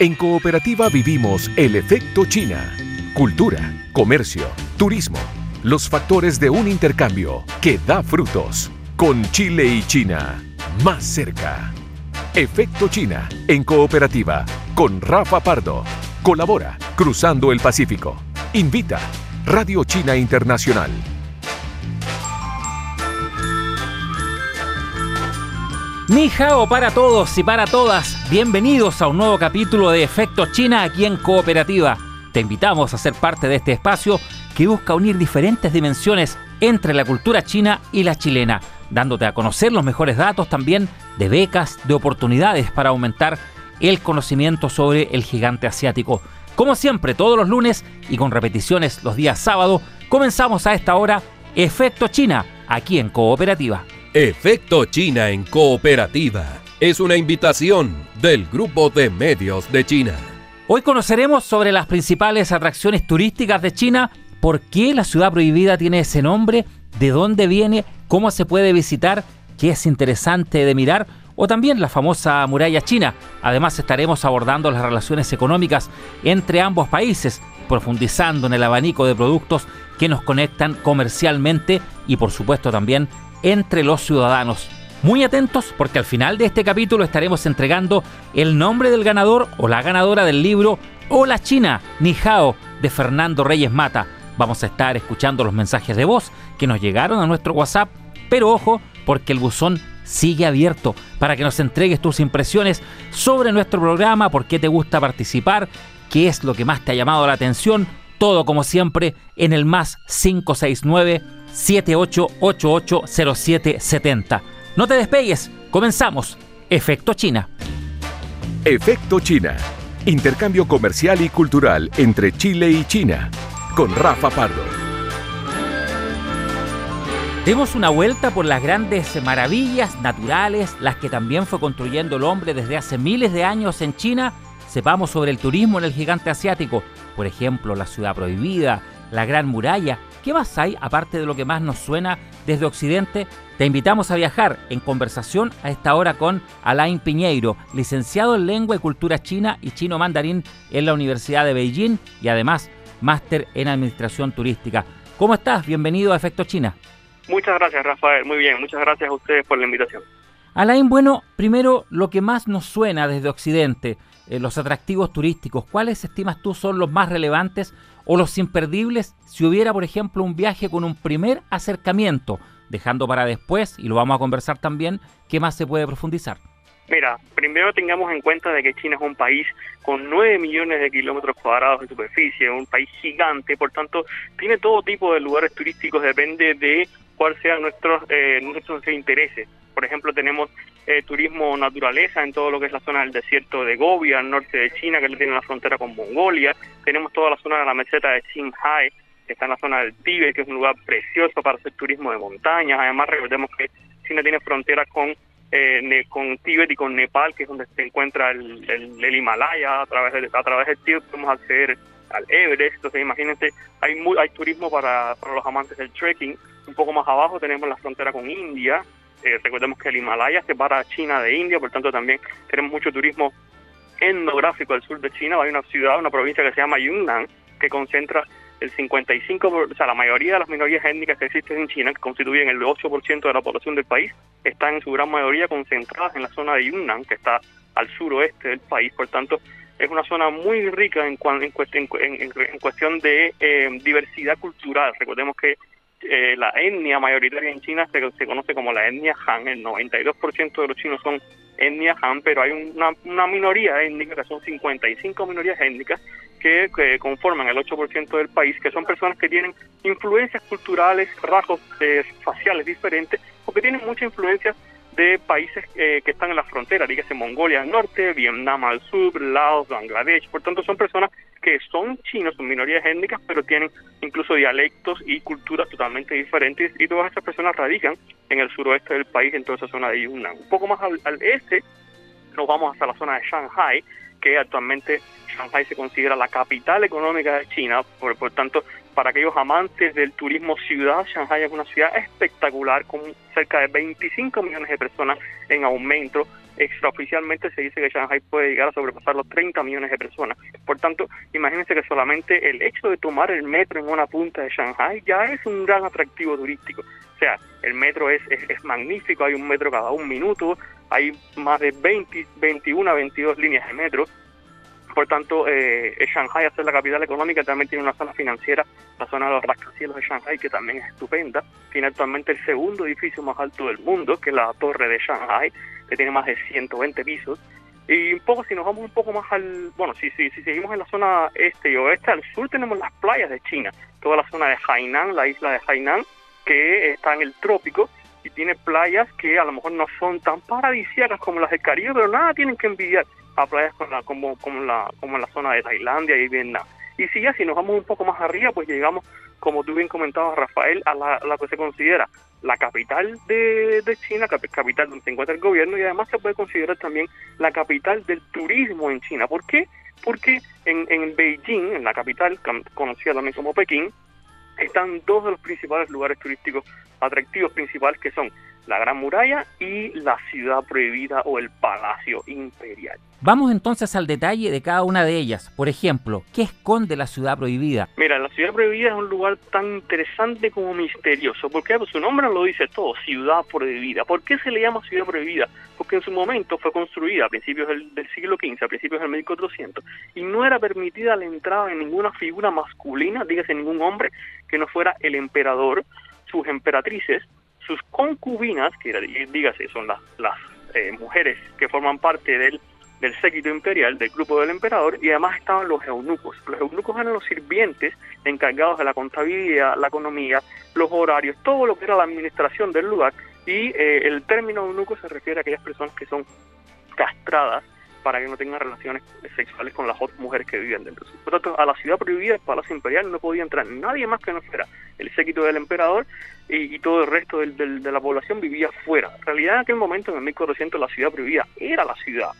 En Cooperativa vivimos el efecto China. Cultura, comercio, turismo, los factores de un intercambio que da frutos. Con Chile y China, más cerca. Efecto China, en Cooperativa, con Rafa Pardo. Colabora, Cruzando el Pacífico. Invita, Radio China Internacional. Ni para todos y para todas, bienvenidos a un nuevo capítulo de Efecto China aquí en Cooperativa. Te invitamos a ser parte de este espacio que busca unir diferentes dimensiones entre la cultura china y la chilena, dándote a conocer los mejores datos también de becas, de oportunidades para aumentar el conocimiento sobre el gigante asiático. Como siempre, todos los lunes y con repeticiones los días sábado, comenzamos a esta hora Efecto China aquí en Cooperativa. Efecto China en Cooperativa es una invitación del Grupo de Medios de China. Hoy conoceremos sobre las principales atracciones turísticas de China, por qué la ciudad prohibida tiene ese nombre, de dónde viene, cómo se puede visitar, qué es interesante de mirar, o también la famosa muralla china. Además estaremos abordando las relaciones económicas entre ambos países, profundizando en el abanico de productos que nos conectan comercialmente y por supuesto también entre los ciudadanos. Muy atentos porque al final de este capítulo estaremos entregando el nombre del ganador o la ganadora del libro Hola China, Ni Hao de Fernando Reyes Mata. Vamos a estar escuchando los mensajes de voz que nos llegaron a nuestro WhatsApp, pero ojo porque el buzón sigue abierto para que nos entregues tus impresiones sobre nuestro programa, por qué te gusta participar, qué es lo que más te ha llamado la atención, todo como siempre en el más 569 78880770. No te despegues, comenzamos. Efecto China. Efecto China. Intercambio comercial y cultural entre Chile y China. Con Rafa Pardo. Demos una vuelta por las grandes maravillas naturales, las que también fue construyendo el hombre desde hace miles de años en China. Sepamos sobre el turismo en el gigante asiático, por ejemplo, la ciudad prohibida, la gran muralla, ¿Qué más hay aparte de lo que más nos suena desde Occidente? Te invitamos a viajar en conversación a esta hora con Alain Piñeiro, licenciado en Lengua y Cultura China y Chino Mandarín en la Universidad de Beijing y además máster en Administración Turística. ¿Cómo estás? Bienvenido a Efecto China. Muchas gracias, Rafael. Muy bien. Muchas gracias a ustedes por la invitación. Alain, bueno, primero lo que más nos suena desde Occidente, eh, los atractivos turísticos, ¿cuáles estimas tú son los más relevantes o los imperdibles si hubiera, por ejemplo, un viaje con un primer acercamiento, dejando para después, y lo vamos a conversar también, qué más se puede profundizar. Mira, primero tengamos en cuenta de que China es un país con 9 millones de kilómetros cuadrados de superficie, un país gigante, por tanto, tiene todo tipo de lugares turísticos, depende de cuál sean nuestros, eh, nuestros intereses. Por ejemplo, tenemos eh, turismo naturaleza en todo lo que es la zona del desierto de Gobi, al norte de China, que tiene la frontera con Mongolia. Tenemos toda la zona de la meseta de Qinghai, que está en la zona del Tíbet, que es un lugar precioso para hacer turismo de montañas. Además, recordemos que China tiene frontera con eh, con Tíbet y con Nepal, que es donde se encuentra el, el, Himalaya. A través, de, a través del Tíbet podemos acceder al Everest. Entonces, imagínense, hay, hay turismo para, para los amantes del trekking. Un poco más abajo tenemos la frontera con India, eh, recordemos que el Himalaya separa a China de India, por tanto también tenemos mucho turismo etnográfico al sur de China. Hay una ciudad, una provincia que se llama Yunnan, que concentra el 55, o sea, la mayoría de las minorías étnicas que existen en China, que constituyen el 8% de la población del país, están en su gran mayoría concentradas en la zona de Yunnan, que está al suroeste del país. Por tanto, es una zona muy rica en, en, cuestión de eh, diversidad cultural. Recordemos que eh, la etnia mayoritaria en China se, conoce como la etnia Han. El 92% de los chinos son etnia Han, pero hay una, una minoría étnica, que son 55 minorías étnicas, que, conforman el 8% del país, que son personas que tienen influencias culturales, rasgos eh, faciales diferentes, o que tienen mucha influencia de países eh, que están en la frontera, dígase Mongolia al norte, Vietnam al sur, Laos, Bangladesh. Por tanto, son personas que son chinos, son minorías étnicas, pero tienen incluso dialectos y culturas totalmente diferentes. Y todas esas personas radican en el suroeste del país, en toda esa zona de Yunnan. Un poco más al, este, nos vamos hasta la zona de Shanghai, que actualmente Shanghai se considera la capital económica de China, por, por tanto, para aquellos amantes del turismo ciudad, Shanghai es una ciudad espectacular con cerca de 25 millones de personas en aumento extraoficialmente se dice que Shanghai puede llegar a sobrepasar los 30 millones de personas. Por tanto, imagínense que solamente el hecho de tomar el metro en una punta de Shanghai ya es un gran atractivo turístico. O sea, el metro es, es, magnífico, hay un metro cada un minuto, hay más de 20, 21 a 22 líneas de metro. Por tanto, eh, Shanghai, hacer la capital económica, también tiene una zona financiera, la zona de los rascacielos de Shanghai, que también es estupenda. Tiene actualmente el segundo edificio más alto del mundo, que es la Torre de Shanghai, que tiene más de 120 pisos. Y un poco, si nos vamos un poco más al, bueno, si, si, si seguimos en la zona este y oeste, al sur tenemos las playas de China, toda la zona de Hainan, la isla de Hainan, que está en el trópico y tiene playas que a lo mejor no son tan paradisíacas como las del Caribe, pero nada tienen que envidiar a playas como, como, como, la, como la zona de Tailandia y Vietnam. Y si ya si nos vamos un poco más arriba, pues llegamos, como tú bien comentabas, Rafael, a la, la que se considera la capital de, de China, capital donde se encuentra el gobierno, y además se puede considerar también la capital del turismo en China. ¿Por qué? Porque en, en Beijing, en la capital, conocida también como Pekín, están dos de los principales lugares turísticos atractivos principales que son la Gran Muralla y la Ciudad Prohibida o el Palacio Imperial. Vamos entonces al detalle de cada una de ellas. Por ejemplo, ¿qué esconde la Ciudad Prohibida? Mira, la Ciudad Prohibida es un lugar tan interesante como misterioso, porque su nombre lo dice todo, Ciudad Prohibida. ¿Por qué se le llama Ciudad Prohibida? Porque en su momento fue construida a principios del, siglo XV, a principios del 1400, y no era permitida la entrada de ninguna figura masculina, dígase ningún hombre, que no fuera el emperador, sus emperatrices, sus concubinas, que dígase son las, las eh, mujeres que forman parte del, del séquito imperial, del grupo del emperador, y además estaban los eunucos. Los eunucos eran los sirvientes encargados de la contabilidad, la economía, los horarios, todo lo que era la administración del lugar, y eh, el término eunuco se refiere a aquellas personas que son castradas para que no tengan relaciones sexuales con las otras mujeres que vivían dentro. Por tanto, a la ciudad prohibida, el Palacio Imperial, no podía entrar nadie más que no fuera el séquito del emperador y, todo el resto del, de la población vivía fuera. En realidad, en aquel momento, en el 1400, la ciudad prohibida era la ciudad,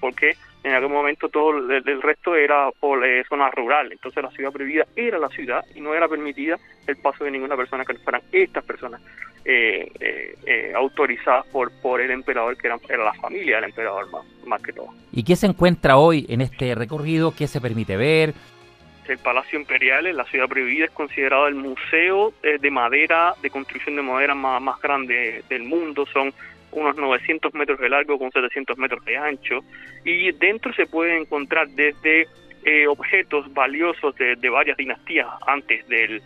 porque en aquel momento todo el, resto era por eh, zona rural, entonces la ciudad prohibida era la ciudad y no era permitida el paso de ninguna persona que no fueran estas personas eh, eh, autorizadas por, por el emperador, que era, era la familia del emperador más, más que todo. ¿Y qué se encuentra hoy en este recorrido? ¿Qué se permite ver? el Palacio Imperial en la ciudad prohibida es considerado el museo eh, de madera, de construcción de madera más, más grande del mundo. Son unos 900 metros de largo con 700 metros de ancho. Y dentro se puede encontrar desde eh, objetos valiosos de, varias dinastías antes del,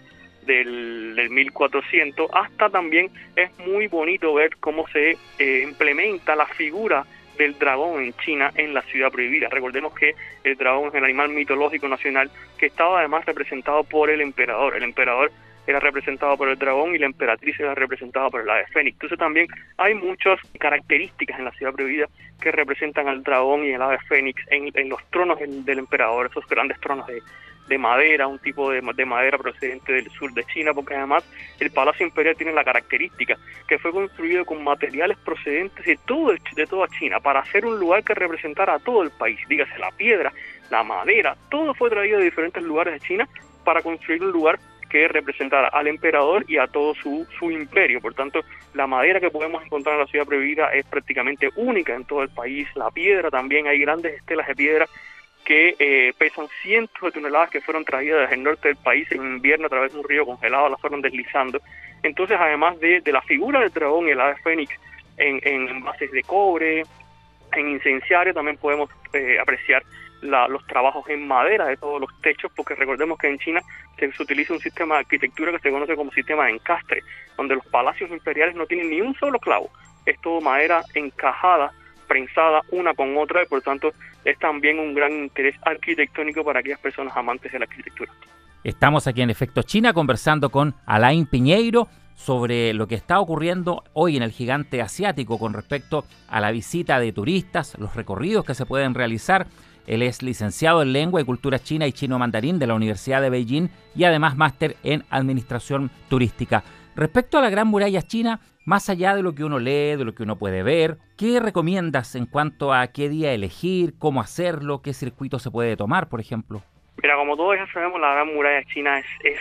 del, del, 1400 hasta también es muy bonito ver cómo se eh, implementa la figura del dragón en China en la ciudad prohibida. Recordemos que el dragón es el animal mitológico nacional que estaba además representado por el emperador. El emperador era representado por el dragón y la emperatriz era representada por el ave fénix. Entonces también hay muchas características en la ciudad prohibida que representan al dragón y el ave fénix en, los tronos del emperador, esos grandes tronos de, de madera, un tipo de, madera procedente del sur de China, porque además el Palacio Imperial tiene la característica que fue construido con materiales procedentes de, todo, de toda China para hacer un lugar que representara a todo el país, dígase la piedra, la madera, todo fue traído de diferentes lugares de China para construir un lugar que representara al emperador y a todo su, su imperio. Por tanto, la madera que podemos encontrar en la ciudad prohibida es prácticamente única en todo el país. La piedra también, hay grandes estelas de piedra que eh, pesan cientos de toneladas que fueron traídas desde el norte del país en invierno a través de un río congelado, las fueron deslizando. Entonces, además de, la figura del dragón y el ave fénix en, en bases de cobre, en incenciario, también podemos eh, apreciar los trabajos en madera de todos los techos, porque recordemos que en China se, utiliza un sistema de arquitectura que se conoce como sistema de encastre, donde los palacios imperiales no tienen ni un solo clavo, es todo madera encajada prensada una con otra y por tanto es también un gran interés arquitectónico para aquellas personas amantes de la arquitectura. Estamos aquí en Efecto China conversando con Alain Piñeiro sobre lo que está ocurriendo hoy en el gigante asiático con respecto a la visita de turistas, los recorridos que se pueden realizar. Él es licenciado en Lengua y Cultura China y Chino Mandarín de la Universidad de Beijing y además máster en Administración Turística. Respecto a la Gran Muralla China, más allá de lo que uno lee, de lo que uno puede ver, ¿qué recomiendas en cuanto a qué día elegir, cómo hacerlo, qué circuito se puede tomar, por ejemplo? Mira, como todos ya sabemos, la Gran Muralla China es,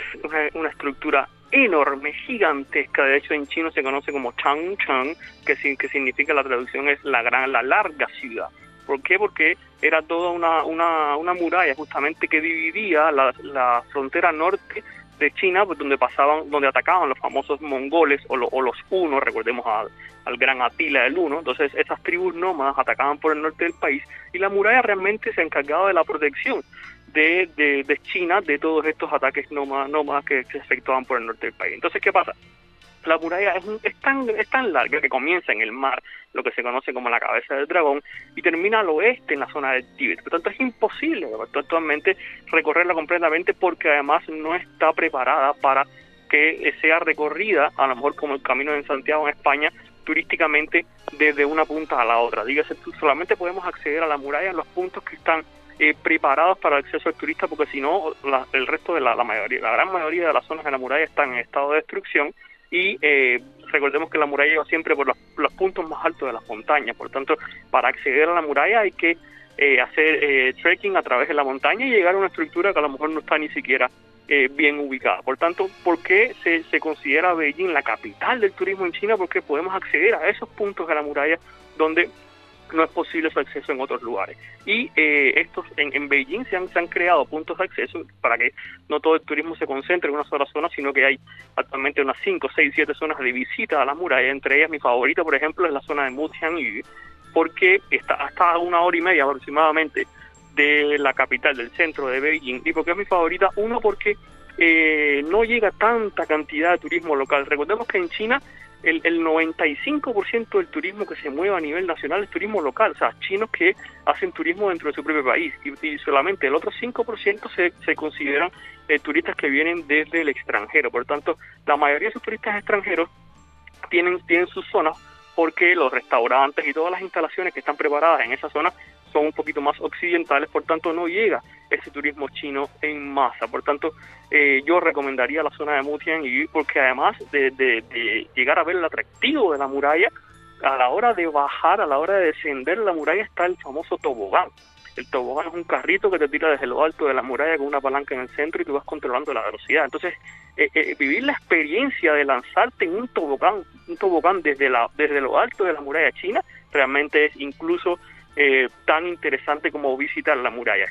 una, estructura enorme, gigantesca, de hecho en chino se conoce como Changcheng, que, que significa la traducción es la gran, la larga ciudad. ¿Por qué? Porque era toda una, una, una muralla justamente que dividía la, frontera norte de China, pues, donde pasaban, donde atacaban los famosos mongoles o, los hunos, recordemos al, gran Atila del Uno, entonces esas tribus nómadas atacaban por el norte del país y la muralla realmente se encargaba de la protección de, de, China de todos estos ataques nómadas, nómadas que, se efectuaban por el norte del país. Entonces, ¿qué pasa? La muralla es, es, tan, es tan larga que comienza en el mar, lo que se conoce como la cabeza del dragón, y termina al oeste en la zona del Tíbet. Por tanto, es imposible actualmente recorrerla completamente porque además no está preparada para que sea recorrida, a lo mejor como el camino de Santiago en España, turísticamente desde una punta a la otra. Dígase, solamente podemos acceder a la muralla en los puntos que están eh, preparados para el acceso al turista, porque si no, el resto de la, mayoría, la gran mayoría de las zonas de la muralla están en estado de destrucción y eh, recordemos que la muralla lleva siempre por los, puntos más altos de las montañas, por tanto, para acceder a la muralla hay que eh, hacer trekking a través de la montaña y llegar a una estructura que a lo mejor no está ni siquiera bien ubicada. Por tanto, ¿por qué se, se considera Beijing la capital del turismo en China? Porque podemos acceder a esos puntos de la muralla donde no es posible su acceso en otros lugares. Y eh, estos en, en Beijing se han, se han creado puntos de acceso para que no todo el turismo se concentre en una sola zona, sino que hay actualmente unas 5, 6, 7 zonas de visita a la muralla. Entre ellas, mi favorita, por ejemplo, es la zona de Mutianyu, porque está hasta una hora y media aproximadamente de la capital, del centro de Beijing. ¿Y porque es mi favorita? Uno, porque eh, no llega tanta cantidad de turismo local. Recordemos que en China el, el 95% del turismo que se mueve a nivel nacional es turismo local, o sea, chinos que hacen turismo dentro de su propio país y, solamente el otro 5% se, se consideran eh, turistas que vienen desde el extranjero. Por lo tanto, la mayoría de esos turistas extranjeros tienen, tienen sus zonas porque los restaurantes y todas las instalaciones que están preparadas en esa zona son un poquito más occidentales, por tanto no llega ese turismo chino en masa. Por tanto, eh, yo recomendaría la zona de Mutian y porque además de, llegar a ver el atractivo de la muralla, a la hora de bajar, a la hora de descender la muralla está el famoso tobogán. El tobogán es un carrito que te tira desde lo alto de la muralla con una palanca en el centro y tú vas controlando la velocidad. Entonces, eh, eh, vivir la experiencia de lanzarte en un tobogán, un tobogán desde, la, desde lo alto de la muralla china, realmente es incluso eh, tan interesante como visitar la muralla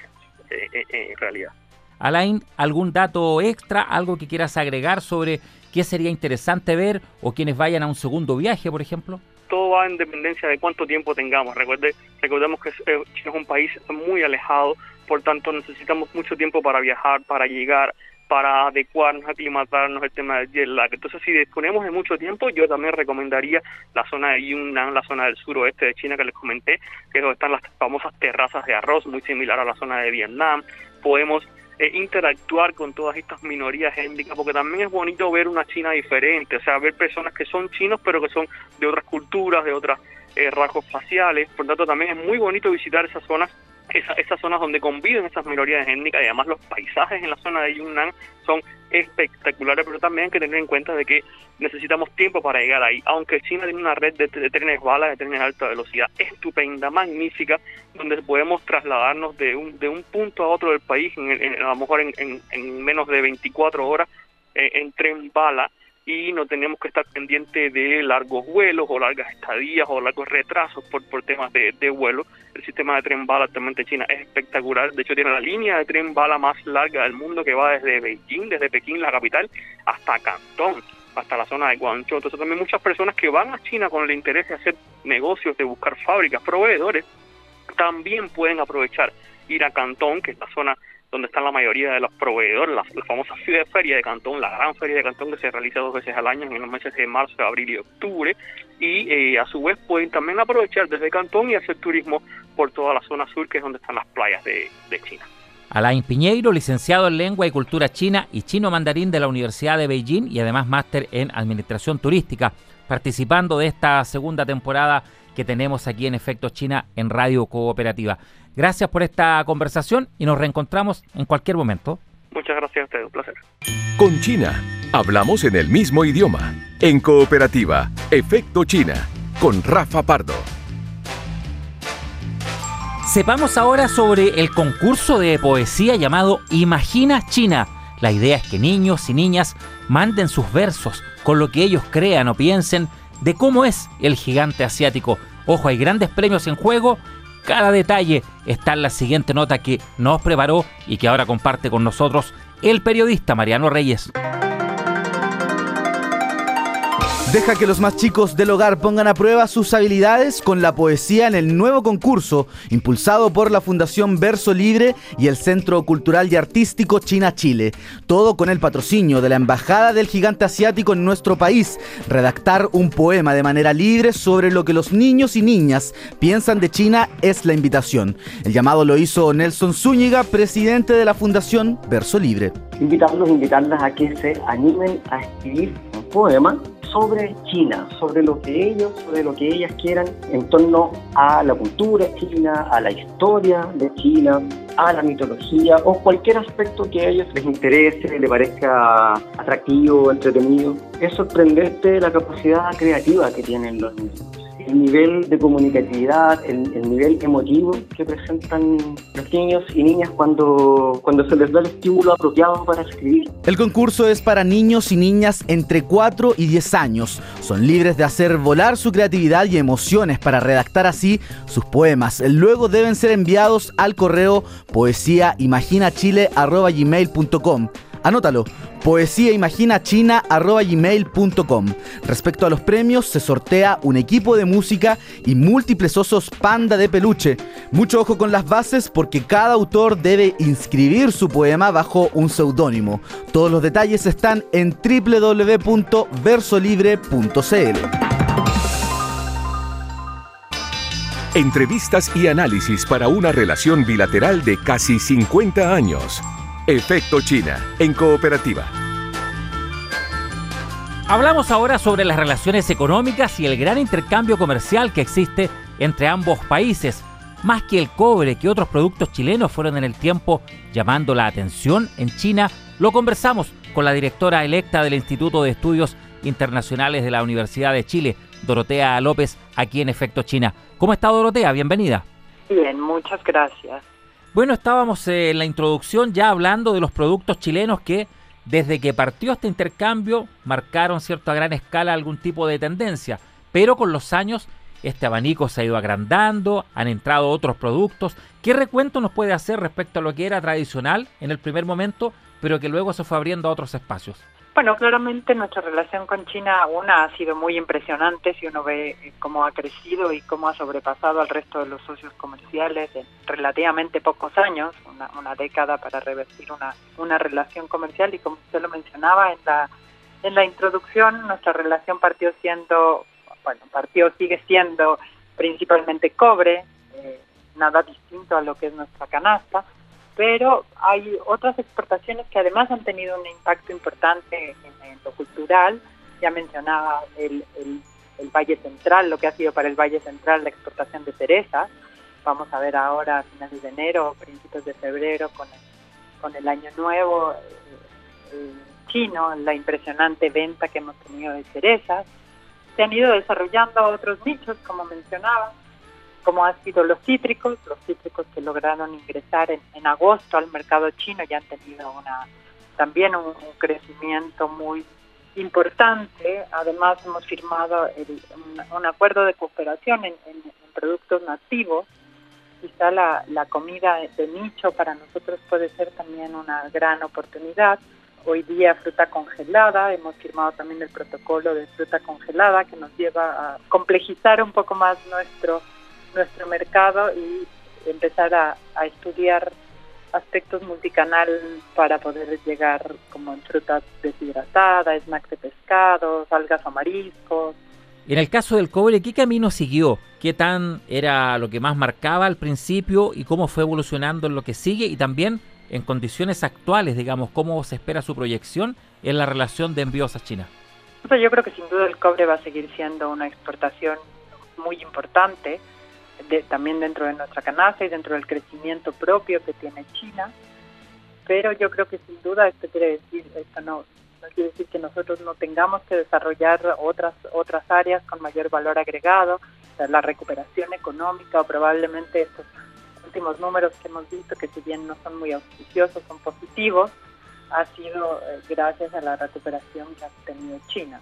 en realidad. Alain, ¿algún dato extra, algo que quieras agregar sobre qué sería interesante ver o quienes vayan a un segundo viaje, por ejemplo? Todo va en dependencia de cuánto tiempo tengamos. Recuerde, recordemos que China es un país muy alejado, por tanto necesitamos mucho tiempo para viajar, para llegar, para adecuarnos, aclimatarnos el tema del jet lag. Entonces, si disponemos de mucho tiempo, yo también recomendaría la zona de Yunnan, la zona del suroeste de China que les comenté, que es donde están las famosas terrazas de arroz, muy similar a la zona de Vietnam. Podemos eh, interactuar con todas estas minorías étnicas, porque también es bonito ver una China diferente, o sea, ver personas que son chinos, pero que son de otras culturas, de otros eh, rasgos faciales. Por lo tanto, también es muy bonito visitar esas zonas esas zonas donde conviven esas minorías étnicas y además los paisajes en la zona de Yunnan son espectaculares, pero también hay que tener en cuenta de que necesitamos tiempo para llegar ahí. Aunque China tiene una red de, trenes balas, de trenes de alta velocidad estupenda, magnífica, donde podemos trasladarnos de un, de un punto a otro del país, en, a lo mejor en, en, menos de 24 horas, eh, en tren bala, y no tenemos que estar pendientes de largos vuelos o largas estadías o largos retrasos por, por temas de, de vuelo. El sistema de tren bala actualmente en China es espectacular. De hecho, tiene la línea de tren bala más larga del mundo que va desde Beijing, desde Pekín, la capital, hasta Cantón, hasta la zona de Guangzhou. Entonces, también muchas personas que van a China con el interés de hacer negocios, de buscar fábricas, proveedores, también pueden aprovechar ir a Cantón, que es la zona donde están la mayoría de los proveedores, la, famosa ciudad feria de Cantón, la gran feria de Cantón que se realiza dos veces al año en los meses de marzo, abril y octubre, y eh, a su vez pueden también aprovechar desde Cantón y hacer turismo por toda la zona sur, que es donde están las playas de, de China. Alain Piñeiro, licenciado en Lengua y Cultura China y Chino Mandarín de la Universidad de Beijing y además máster en Administración Turística, participando de esta segunda temporada que tenemos aquí en Efecto China en Radio Cooperativa. Gracias por esta conversación y nos reencontramos en cualquier momento. Muchas gracias a usted, un placer. Con China, hablamos en el mismo idioma. En Cooperativa, Efecto China, con Rafa Pardo. Sepamos ahora sobre el concurso de poesía llamado Imagina China La idea es que niños y niñas manden sus versos con lo que ellos crean o piensen de cómo es el gigante asiático. Ojo, hay grandes premios en juego. Cada detalle está en la siguiente nota que nos preparó y que ahora comparte con nosotros el periodista Mariano Reyes. Deja que los más chicos del hogar pongan a prueba sus habilidades con la poesía en el nuevo concurso impulsado por la Fundación Verso Libre y el Centro Cultural y Artístico China-Chile. Todo con el patrocinio de la Embajada del Gigante Asiático en nuestro país. Redactar un poema de manera libre sobre lo que los niños y niñas piensan de China es la invitación. El llamado lo hizo Nelson Zúñiga, presidente de la Fundación Verso Libre. Invitarlos, invitarlas a que se animen a escribir poema sobre China, sobre lo que ellos, sobre lo que ellas quieran en torno a la cultura china, a la historia de China, a la mitología o cualquier aspecto que a ellos les interese, les parezca atractivo, entretenido. Es sorprendente la capacidad creativa que tienen los niños el nivel de comunicatividad, el, nivel emotivo que presentan los niños y niñas cuando, cuando se les da el estímulo apropiado para escribir. El concurso es para niños y niñas entre 4 y 10 años. Son libres de hacer volar su creatividad y emociones para redactar así sus poemas. Luego deben ser enviados al correo poesíaimaginachile.com. Anótalo, poesíaimaginachina.gmail.com. Respecto a los premios, se sortea un equipo de música y múltiples osos panda de peluche. Mucho ojo con las bases porque cada autor debe inscribir su poema bajo un seudónimo. Todos los detalles están en www.versolibre.cl. Entrevistas y análisis para una relación bilateral de casi 50 años. Efecto China, en cooperativa. Hablamos ahora sobre las relaciones económicas y el gran intercambio comercial que existe entre ambos países. Más que el cobre que otros productos chilenos fueron en el tiempo llamando la atención en China, lo conversamos con la directora electa del Instituto de Estudios Internacionales de la Universidad de Chile, Dorotea López, aquí en Efecto China. ¿Cómo está Dorotea? Bienvenida. Bien, muchas gracias. Bueno, estábamos en la introducción ya hablando de los productos chilenos que desde que partió este intercambio marcaron cierto a gran escala algún tipo de tendencia, pero con los años este abanico se ha ido agrandando, han entrado otros productos. ¿Qué recuento nos puede hacer respecto a lo que era tradicional en el primer momento, pero que luego se fue abriendo a otros espacios? Bueno, claramente nuestra relación con China, una, ha sido muy impresionante si uno ve eh, cómo ha crecido y cómo ha sobrepasado al resto de los socios comerciales en relativamente pocos años, una, década para revertir una, una relación comercial. Y como usted lo mencionaba en la, en la introducción, nuestra relación partió siendo, bueno, partió, sigue siendo principalmente cobre, eh, nada distinto a lo que es nuestra canasta, pero hay otras exportaciones que además han tenido un impacto importante en, lo cultural. Ya mencionaba el, Valle Central, lo que ha sido para el Valle Central la exportación de cerezas. Vamos a ver ahora a finales de enero, principios de febrero, con el, con el Año Nuevo eh, chino, la impresionante venta que hemos tenido de cerezas. Se han ido desarrollando otros nichos, como mencionaba, como han sido los cítricos, los cítricos que lograron ingresar en, agosto al mercado chino ya han tenido una también un, crecimiento muy importante. Además hemos firmado un, acuerdo de cooperación en, productos nativos. Quizá la, la comida de nicho para nosotros puede ser también una gran oportunidad. Hoy día fruta congelada, hemos firmado también el protocolo de fruta congelada que nos lleva a complejizar un poco más nuestro nuestro mercado y empezar a, estudiar aspectos multicanal para poder llegar como en frutas deshidratadas, snacks de pescados, algas o mariscos. En el caso del cobre, ¿qué camino siguió? ¿Qué tan era lo que más marcaba al principio y cómo fue evolucionando en lo que sigue? Y también en condiciones actuales, digamos, ¿cómo se espera su proyección en la relación de envíos a China? Yo creo que sin duda el cobre va a seguir siendo una exportación muy importante también dentro de nuestra canasta y dentro del crecimiento propio que tiene China. Pero yo creo que sin duda esto quiere decir, esto no, no quiere decir que nosotros no tengamos que desarrollar otras otras áreas con mayor valor agregado, la recuperación económica o probablemente estos últimos números que hemos visto que si bien no son muy auspiciosos son positivos, ha sido eh, gracias a la recuperación que ha tenido China.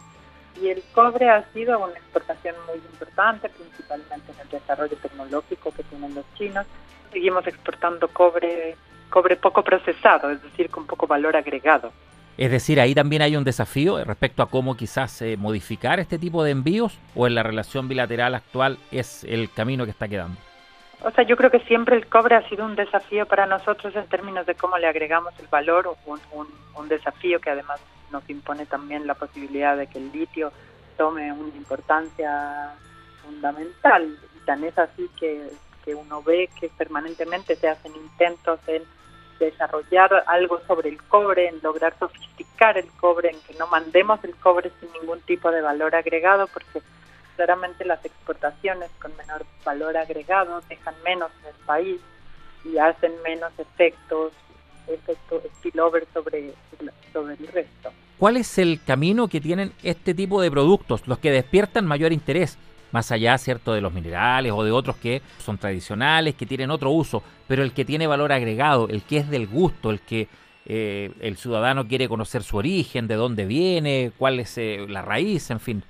Y el cobre ha sido una exportación muy importante, principalmente en el desarrollo tecnológico que tienen los chinos. Seguimos exportando cobre, cobre poco procesado, es decir, con poco valor agregado. Es decir, ahí también hay un desafío respecto a cómo quizás eh, modificar este tipo de envíos o en la relación bilateral actual es el camino que está quedando. O sea, yo creo que siempre el cobre ha sido un desafío para nosotros en términos de cómo le agregamos el valor, un, un, desafío que además nos impone también la posibilidad de que el litio tome una importancia fundamental. Y tan es así que, que uno ve que permanentemente se hacen intentos en desarrollar algo sobre el cobre, en lograr sofisticar el cobre, en que no mandemos el cobre sin ningún tipo de valor agregado, porque claramente las exportaciones con menor valor agregado dejan menos en el país y hacen menos efectos, efecto spillover sobre, sobre el resto. ¿Cuál es el camino que tienen este tipo de productos, los que despiertan mayor interés? Más allá, ¿cierto?, de los minerales o de otros que son tradicionales, que tienen otro uso, pero el que tiene valor agregado, el que es del gusto, el que eh, el ciudadano quiere conocer su origen, de dónde viene, cuál es eh, la raíz, en fin.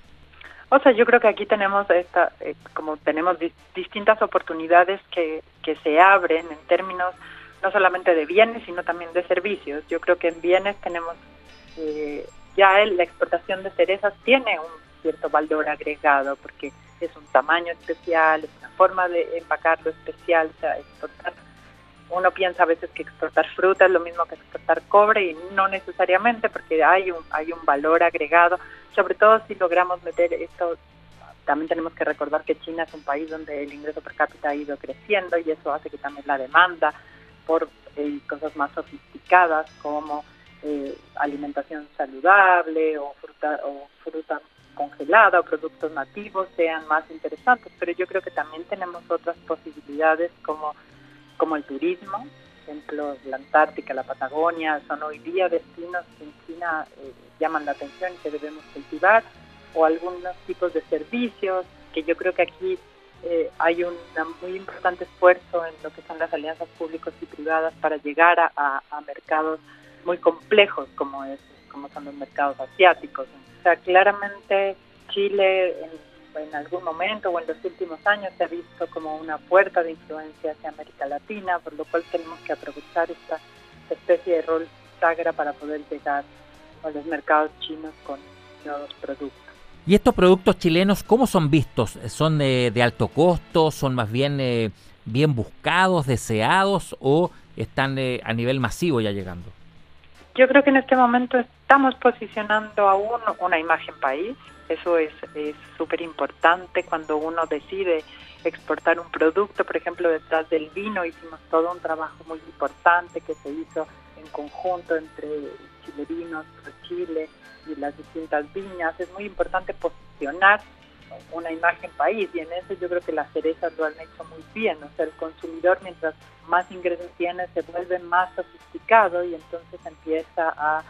O sea, yo creo que aquí tenemos esta, eh, como tenemos distintas oportunidades que, que se abren en términos no solamente de bienes, sino también de servicios. Yo creo que en bienes tenemos, eh, ya la exportación de cerezas tiene un cierto valor agregado, porque es un tamaño especial, es una forma de empacarlo especial, o sea, exportar uno piensa a veces que exportar fruta es lo mismo que exportar cobre y no necesariamente porque hay un, hay un valor agregado, sobre todo si logramos meter esto, también tenemos que recordar que China es un país donde el ingreso per cápita ha ido creciendo y eso hace que también la demanda por eh, cosas más sofisticadas como eh, alimentación saludable o fruta, o fruta congelada o productos nativos sean más interesantes, pero yo creo que también tenemos otras posibilidades como como el turismo, por ejemplo, la Antártica, la Patagonia, son hoy día destinos que en China eh, llaman la atención y que debemos cultivar, o algunos tipos de servicios, que yo creo que aquí eh, hay un muy importante esfuerzo en lo que son las alianzas públicas y privadas para llegar a, a mercados muy complejos como, es, como son los mercados asiáticos. O sea, claramente Chile en en algún momento o en los últimos años se ha visto como una puerta de influencia hacia América Latina, por lo cual tenemos que aprovechar esta especie de rol sagra para poder llegar a los mercados chinos con nuevos productos. ¿Y estos productos chilenos cómo son vistos? ¿Son de, alto costo? ¿Son más bien eh, bien buscados, deseados o están eh, a nivel masivo ya llegando? Yo creo que en este momento estamos posicionando aún una imagen país, eso es súper importante cuando uno decide exportar un producto. Por ejemplo, detrás del vino hicimos todo un trabajo muy importante que se hizo en conjunto entre Chile Vinos, Chile y las distintas viñas. Es muy importante posicionar una imagen país y en eso yo creo que las cerezas lo han hecho muy bien. O sea, el consumidor mientras más ingresos tiene se vuelve más sofisticado y entonces empieza a,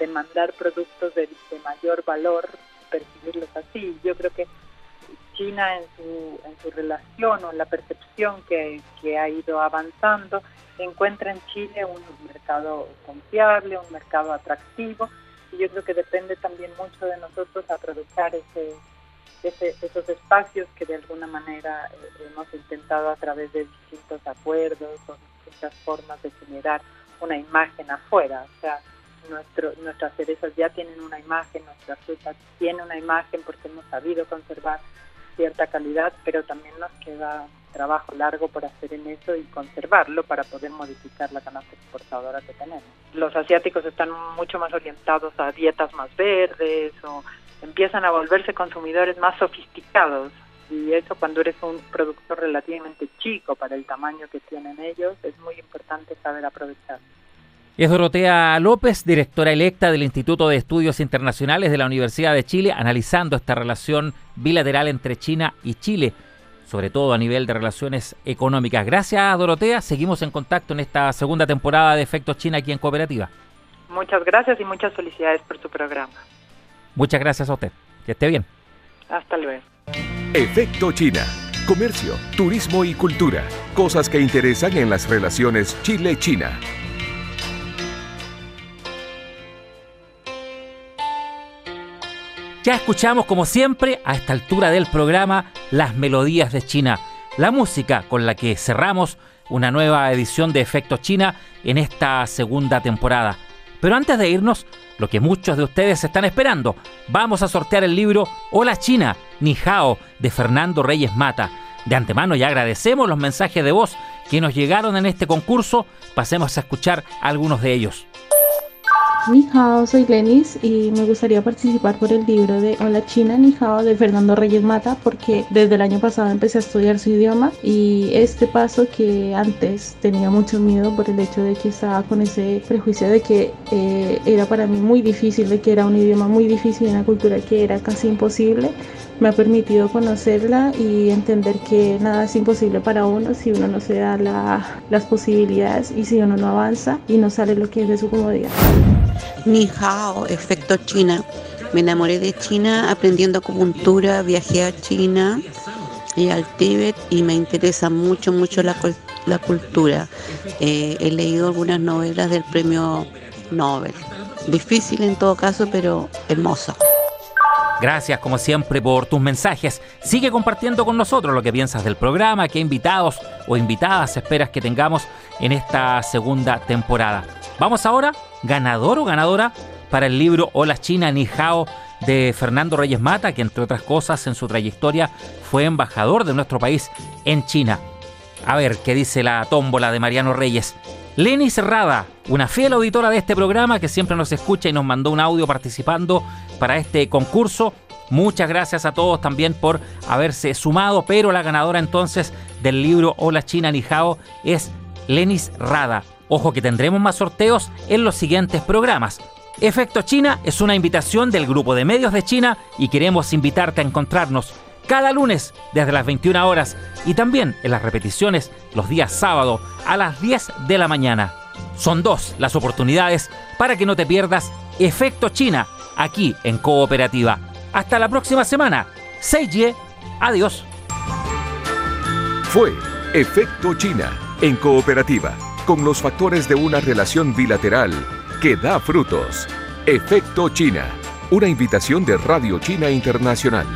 demandar productos de mayor valor percibirlos así. Yo creo que China en su, en su relación o en la percepción que, que ha ido avanzando encuentra en Chile un mercado confiable, un mercado atractivo y yo creo que depende también mucho de nosotros aprovechar ese, ese, esos espacios que de alguna manera eh, hemos intentado a través de distintos acuerdos o distintas formas de generar una imagen afuera. O sea, nuestro, nuestras cerezas ya tienen una imagen, nuestra fruta tiene una imagen porque hemos sabido conservar cierta calidad, pero también nos queda trabajo largo por hacer en eso y conservarlo para poder modificar la canasta exportadora que tenemos. Los asiáticos están mucho más orientados a dietas más verdes o empiezan a volverse consumidores más sofisticados y eso cuando eres un productor relativamente chico para el tamaño que tienen ellos es muy importante saber aprovechar. Es Dorotea López, directora electa del Instituto de Estudios Internacionales de la Universidad de Chile, analizando esta relación bilateral entre China y Chile, sobre todo a nivel de relaciones económicas. Gracias, Dorotea. Seguimos en contacto en esta segunda temporada de Efectos China aquí en Cooperativa. Muchas gracias y muchas felicidades por su programa. Muchas gracias a usted. Que esté bien. Hasta luego. Efecto China. Comercio, turismo y cultura. Cosas que interesan en las relaciones Chile-China. Ya escuchamos como siempre a esta altura del programa las melodías de China, la música con la que cerramos una nueva edición de Efecto China en esta segunda temporada. Pero antes de irnos, lo que muchos de ustedes están esperando, vamos a sortear el libro Hola China, Ni Hao de Fernando Reyes Mata. De antemano ya agradecemos los mensajes de voz que nos llegaron en este concurso. Pasemos a escuchar algunos de ellos. Ni hao, soy Lenis y me gustaría participar por el libro de Hola China Ni hao de Fernando Reyes Mata porque desde el año pasado empecé a estudiar su idioma y este paso que antes tenía mucho miedo por el hecho de que estaba con ese prejuicio de que eh, era para mí muy difícil, de que era un idioma muy difícil, una cultura que era casi imposible, me ha permitido conocerla y entender que nada es imposible para uno si uno no se da las posibilidades y si uno no avanza y no sale lo que es de su comodidad. Ni hao, efecto China. Me enamoré de China aprendiendo acupuntura, viajé a China y al Tíbet y me interesa mucho, mucho la, la cultura. Eh, he leído algunas novelas del premio Nobel. Difícil en todo caso, pero hermoso. Gracias como siempre por tus mensajes. Sigue compartiendo con nosotros lo que piensas del programa, qué invitados o invitadas esperas que tengamos en esta segunda temporada. Vamos ahora, ganador o ganadora para el libro Hola China Ni Hao de Fernando Reyes Mata, que entre otras cosas en su trayectoria fue embajador de nuestro país en China. A ver qué dice la tómbola de Mariano Reyes. Leni Cerrada, una fiel auditora de este programa que siempre nos escucha y nos mandó un audio participando para este concurso. Muchas gracias a todos también por haberse sumado, pero la ganadora entonces del libro Hola China Nijao es Lenis Rada. Ojo que tendremos más sorteos en los siguientes programas. Efecto China es una invitación del grupo de medios de China y queremos invitarte a encontrarnos cada lunes desde las 21 horas y también en las repeticiones los días sábado a las 10 de la mañana. Son dos las oportunidades para que no te pierdas Efecto China aquí en Cooperativa. Hasta la próxima semana. Seiji, adiós. Fue Efecto China en Cooperativa, con los factores de una relación bilateral que da frutos. Efecto China, una invitación de Radio China Internacional.